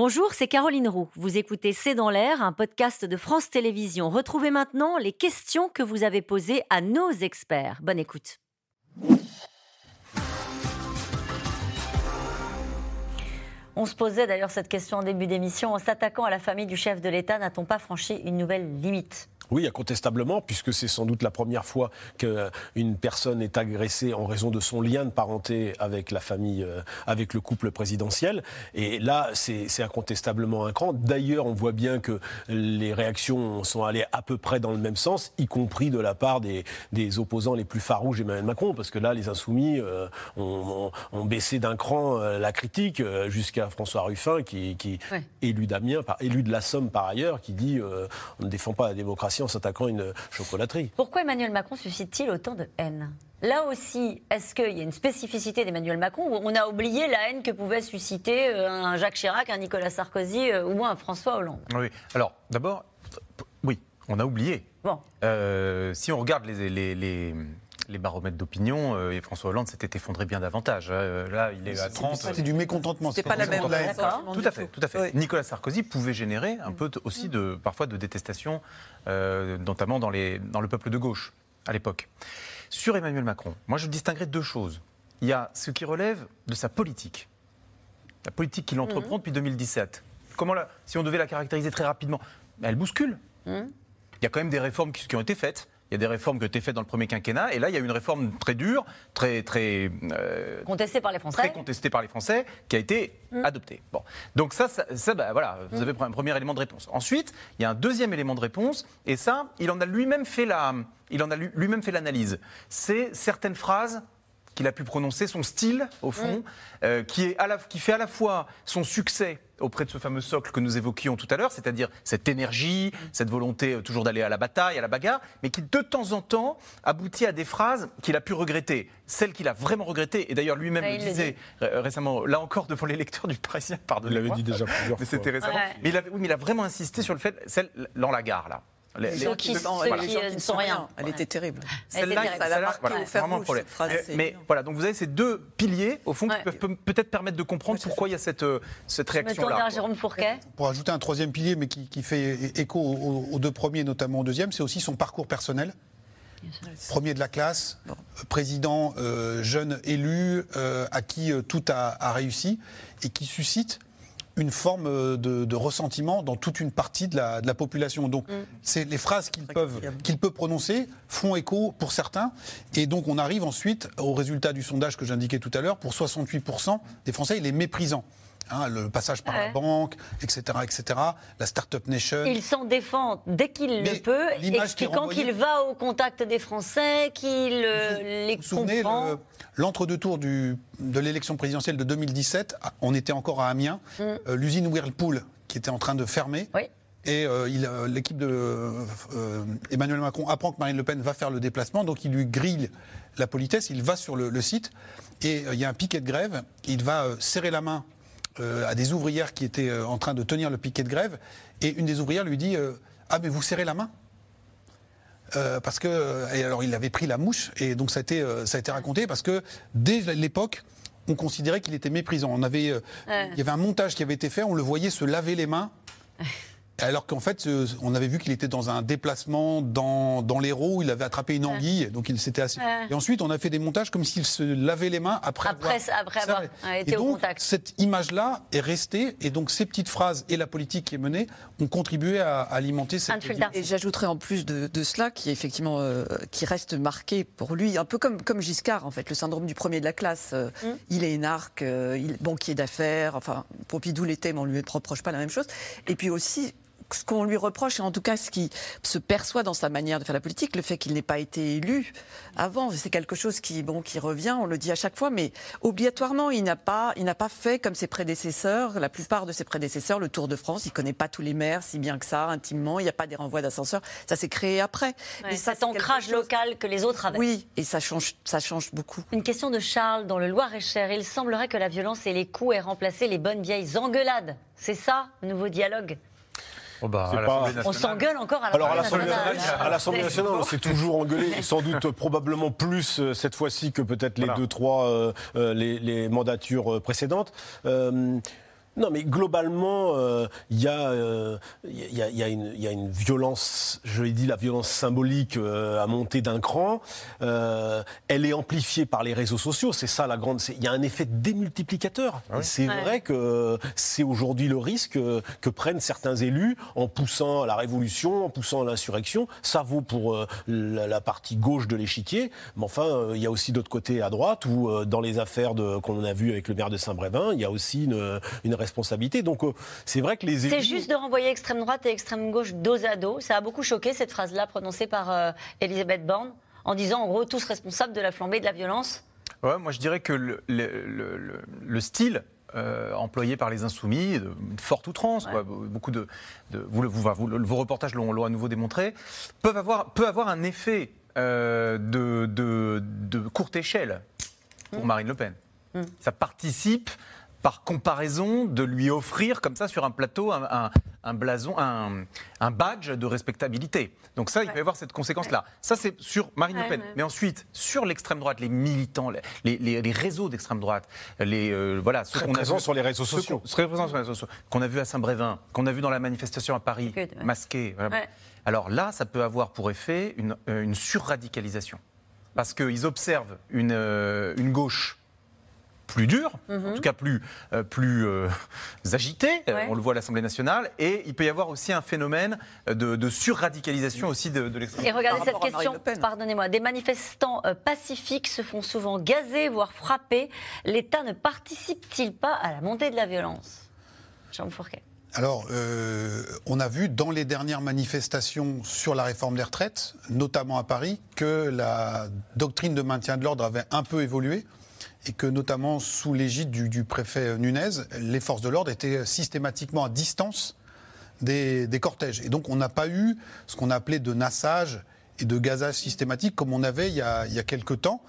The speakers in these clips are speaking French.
Bonjour, c'est Caroline Roux. Vous écoutez C'est dans l'air, un podcast de France Télévisions. Retrouvez maintenant les questions que vous avez posées à nos experts. Bonne écoute. On se posait d'ailleurs cette question en début d'émission. En s'attaquant à la famille du chef de l'État, n'a-t-on pas franchi une nouvelle limite? Oui, incontestablement, puisque c'est sans doute la première fois qu'une personne est agressée en raison de son lien de parenté avec la famille, euh, avec le couple présidentiel. Et là, c'est incontestablement un cran. D'ailleurs, on voit bien que les réactions sont allées à peu près dans le même sens, y compris de la part des, opposants les plus farouches d'Emmanuel Macron, parce que là, les insoumis euh, ont, baissé d'un cran euh, la critique jusqu'à François Ruffin, qui, qui élu d'Amiens, élu de la Somme par ailleurs, qui dit on ne défend pas la démocratie en s'attaquant à une chocolaterie. Pourquoi Emmanuel Macron suscite-t-il autant de haine? Là aussi, est-ce qu'il y a une spécificité d'Emmanuel Macron où on a oublié la haine que pouvait susciter euh, un Jacques Chirac, un Nicolas Sarkozy euh, ou un François Hollande? Oui, alors d'abord, oui, on a oublié. Bon. Euh, si on regarde les, les les baromètres d'opinion, euh, et François Hollande s'était effondré bien davantage. Hein. Là, il est à 30. C'est du mécontentement. C'est pas, la même Tout à fait, tout à fait. Nicolas Sarkozy pouvait générer un peu aussi de, parfois de détestation, euh, notamment dans, les, dans le peuple de gauche à l'époque. Sur Emmanuel Macron, moi je distinguerais deux choses. Il y a ce qui relève de sa politique, la politique qu'il entreprend mhm. depuis 2017. Comment la, si on devait la caractériser très rapidement, elle bouscule. Mhm. Il y a quand même des réformes qui ont été faites. Il y a des réformes qui ont été faites dans le premier quinquennat, et là, il y a une réforme très dure, très très euh, contestée par les Français, très contestée par les Français, qui a été mm. adoptée. Bon, donc ça, ça, bah, voilà, vous mm. avez un premier élément de réponse. Ensuite, il y a un deuxième élément de réponse, et ça, il en a lui-même fait la, il en a lui-même fait l'analyse. C'est certaines phrases qu'il a pu prononcer, son style, au fond, mm. euh, qui, est à la, qui fait à la fois son succès auprès de ce fameux socle que nous évoquions tout à l'heure, c'est-à-dire cette énergie, cette volonté euh, toujours d'aller à la bataille, à la bagarre, mais qui de temps en temps aboutit à des phrases qu'il a pu regretter. Celle qu'il a vraiment regrettées, et d'ailleurs lui-même le disait récemment, là encore devant les lecteurs du Parisien, pardon. Il l'avait dit déjà plusieurs mais C'était récemment. Mais, il oui, mais il a vraiment insisté sur le fait, celle dans la gare, là. Les, les, qui, ne sont rien. Elle était terrible. Celle-là, ça l'a marqué voilà, vraiment un problème. mais, voilà, donc vous avez ces deux piliers, au fond, qui peuvent peut-être permettre de comprendre pourquoi il y a cette, euh, cette réaction-là. Jérôme Fourquet. Pour ajouter un troisième pilier, mais qui, qui fait écho aux, deux premiers, notamment au deuxième, c'est aussi son parcours personnel. Premier de la classe, président euh, jeune élu, euh, à qui tout a, a, réussi, et qui suscite une forme euh, de, ressentiment dans toute une partie de la, population. Donc, mm. c'est les phrases qu'il qu'il peut prononcer font écho pour certains. Et donc, on arrive ensuite au résultat du sondage que j'indiquais tout à l'heure. Pour 68% des Français, il est méprisant. Hein, le passage par la banque, etc., etc., la Startup Nation. Il s'en défend dès qu'il le peut, expliquant qu'il va au contact des Français, qu'il euh, les vous comprend. L'entre-deux tours de l'élection présidentielle de 2017, on était encore à Amiens, mm. euh, l'usine Whirlpool qui était en train de fermer. Et euh, l'équipe de Emmanuel Macron apprend que Marine Le Pen va faire le déplacement, donc il lui grille la politesse, il va sur le, le site, et il y a un piquet de grève, il va serrer la main euh, à des ouvrières qui étaient euh, en train de tenir le piquet de grève, et une des ouvrières lui dit euh, Ah, mais vous serrez la main parce que, et alors il avait pris la mouche, et donc ça a été, ça a été raconté, parce que dès l'époque, on considérait qu'il était méprisant. On avait, Il y avait un montage qui avait été fait, on le voyait se laver les mains. Alors qu'en fait, euh, on avait vu qu'il était dans un déplacement dans, dans l'Hérault, il avait attrapé une anguille, donc il s'était assis. Et ensuite, on a fait des montages comme s'il se lavait les mains après, après avoir, après avoir été et donc, au contact. Cette image-là est restée, et donc ces petites phrases et la politique qui est menée ont contribué à, alimenter cette. Et j'ajouterais en plus de, cela, qui effectivement euh, qui reste marqué pour lui, un peu comme comme Giscard en fait, le syndrome du premier de la classe. Euh, hum. Il est énarque, il est banquier d'affaires, enfin Pompidou l'était, mais on lui reproche pas la même chose. Et puis aussi ce qu'on lui reproche, et en tout cas ce qui se perçoit dans sa manière de faire la politique, le fait qu'il n'ait pas été élu avant, c'est quelque chose qui, bon, qui revient, on le dit à chaque fois, mais obligatoirement, il n'a pas, il n'a pas fait comme ses prédécesseurs, la plupart de ses prédécesseurs, le Tour de France, il connaît pas tous les maires si bien que ça, intimement, il n'y a pas des renvois d'ascenseur, ça s'est créé après. mais cet ancrage local que les autres avaient. Oui, et ça change, ça change beaucoup. Une question de Charles, dans le Loir-et-Cher, il semblerait que la violence et les coups aient remplacé les bonnes vieilles engueulades. C'est ça, nouveau dialogue? Oh bah, on s'engueule encore à l'Assemblée nationale. on s'est toujours engueulé, sans doute probablement plus euh, cette fois-ci que peut-être les deux, trois euh, euh, les, mandatures précédentes. Non, mais globalement, euh, il y, euh, y, a, y, a y, a, une violence, je l'ai dit, la violence symbolique euh, à monter d'un cran. elle est amplifiée par les réseaux sociaux. C'est ça la grande. Il y a un effet démultiplicateur. Ah c'est vrai que c'est aujourd'hui le risque que prennent certains élus en poussant à la révolution, en poussant à l'insurrection. Ça vaut pour la, la, partie gauche de l'échiquier, mais enfin, il y a aussi d'autres côtés à droite où, dans les affaires qu'on a vues avec le maire de Saint-Brévin, il y a aussi une, une responsabilité. Donc euh, c'est vrai que les C'est juste de renvoyer extrême droite et extrême gauche dos à dos. Ça a beaucoup choqué cette phrase-là prononcée par euh, Elisabeth Borne en disant en gros tous responsables de la flambée de la violence. Ouais, moi je dirais que le, le, style euh, employé par les insoumis, de forte outrance, beaucoup de, vous, vous, vos reportages l'ont à nouveau démontré, peuvent avoir, peut avoir un effet de, de, courte échelle pour mmh. Marine Le Pen. Mmh. Ça participe par comparaison, de lui offrir comme ça sur un plateau un, blason, un, badge de respectabilité. Donc ça, il peut y avoir cette conséquence-là. Ça, c'est sur Marine Le Pen. Mais ensuite, sur l'extrême droite, les militants, les, réseaux d'extrême droite, les euh, voilà, ceux qu'on a sur les réseaux sociaux, sur les réseaux sociaux, qu'on a vu à Saint-Brévin, qu'on a vu dans la manifestation à Paris, masqués. Alors là, ça peut avoir pour effet une, euh, une surradicalisation, parce qu'ils observent une, euh, une gauche plus dur, en mhm. tout cas plus, euh, plus euh, agité, on le voit à l'Assemblée nationale, et il peut y avoir aussi un phénomène de, surradicalisation aussi de, de l'extrême Et regardez cette question, pardonnez-moi, des manifestants euh, pacifiques se font souvent gazer, voire frapper. L'État ne participe-t-il pas à la montée de la violence? Jean Fourquet. Alors, on a vu dans les dernières manifestations sur la réforme des retraites, notamment à Paris, que la doctrine de maintien de l'ordre avait un peu évolué et que notamment sous l'égide du, préfet Nunez, les forces de l'ordre étaient systématiquement à distance des, cortèges. Et donc on n'a pas eu ce qu'on appelait de nassage et de gazage systématique comme on avait il y a, il quelques temps.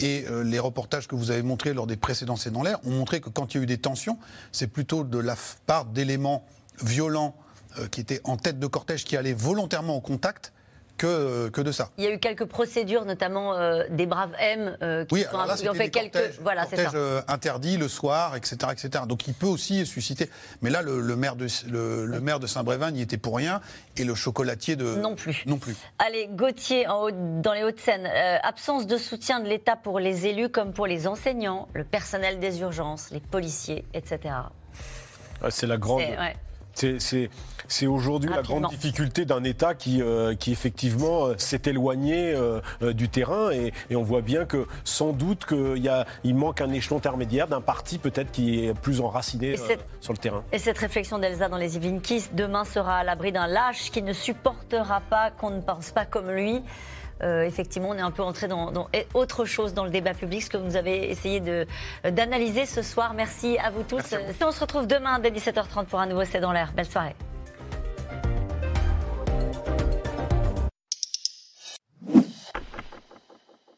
Et euh, les reportages que vous avez montrés lors des précédents C'est dans l'air ont montré que quand il y a eu des tensions, c'est plutôt de la part d'éléments violents euh, qui étaient en tête de cortège qui allaient volontairement au contact que, que, de ça. Il y a eu quelques procédures, notamment euh, des braves M, euh, qui oui, ont fait quelques. Cortèges, voilà, c'est ça. Euh, interdit le soir, etc., etc. Donc il peut aussi susciter. Mais là, le, maire de le, maire de Saint-Brévin n'y était pour rien, et le chocolatier de non plus. Non plus. Allez, Gauthier, en dans les Hauts-de-Seine, absence de soutien de l'État pour les élus comme pour les enseignants, le personnel des urgences, les policiers, etc. Ah, c'est la grande. C'est aujourd'hui la grande difficulté d'un État qui, euh, qui effectivement euh, s'est éloigné euh, du terrain et, on voit bien que sans doute qu'il il manque un échelon intermédiaire d'un parti peut-être qui est plus enraciné sur le terrain. Et cette réflexion d'Elsa dans les Yvelines demain sera à l'abri d'un lâche qui ne supportera pas qu'on ne pense pas comme lui. Effectivement, on est un peu entré dans, dans, autre chose dans le débat public, ce que vous avez essayé d'analyser ce soir. Merci à vous tous. On se retrouve demain dès 17h30 pour un nouveau C'est dans l'air. Belle soirée.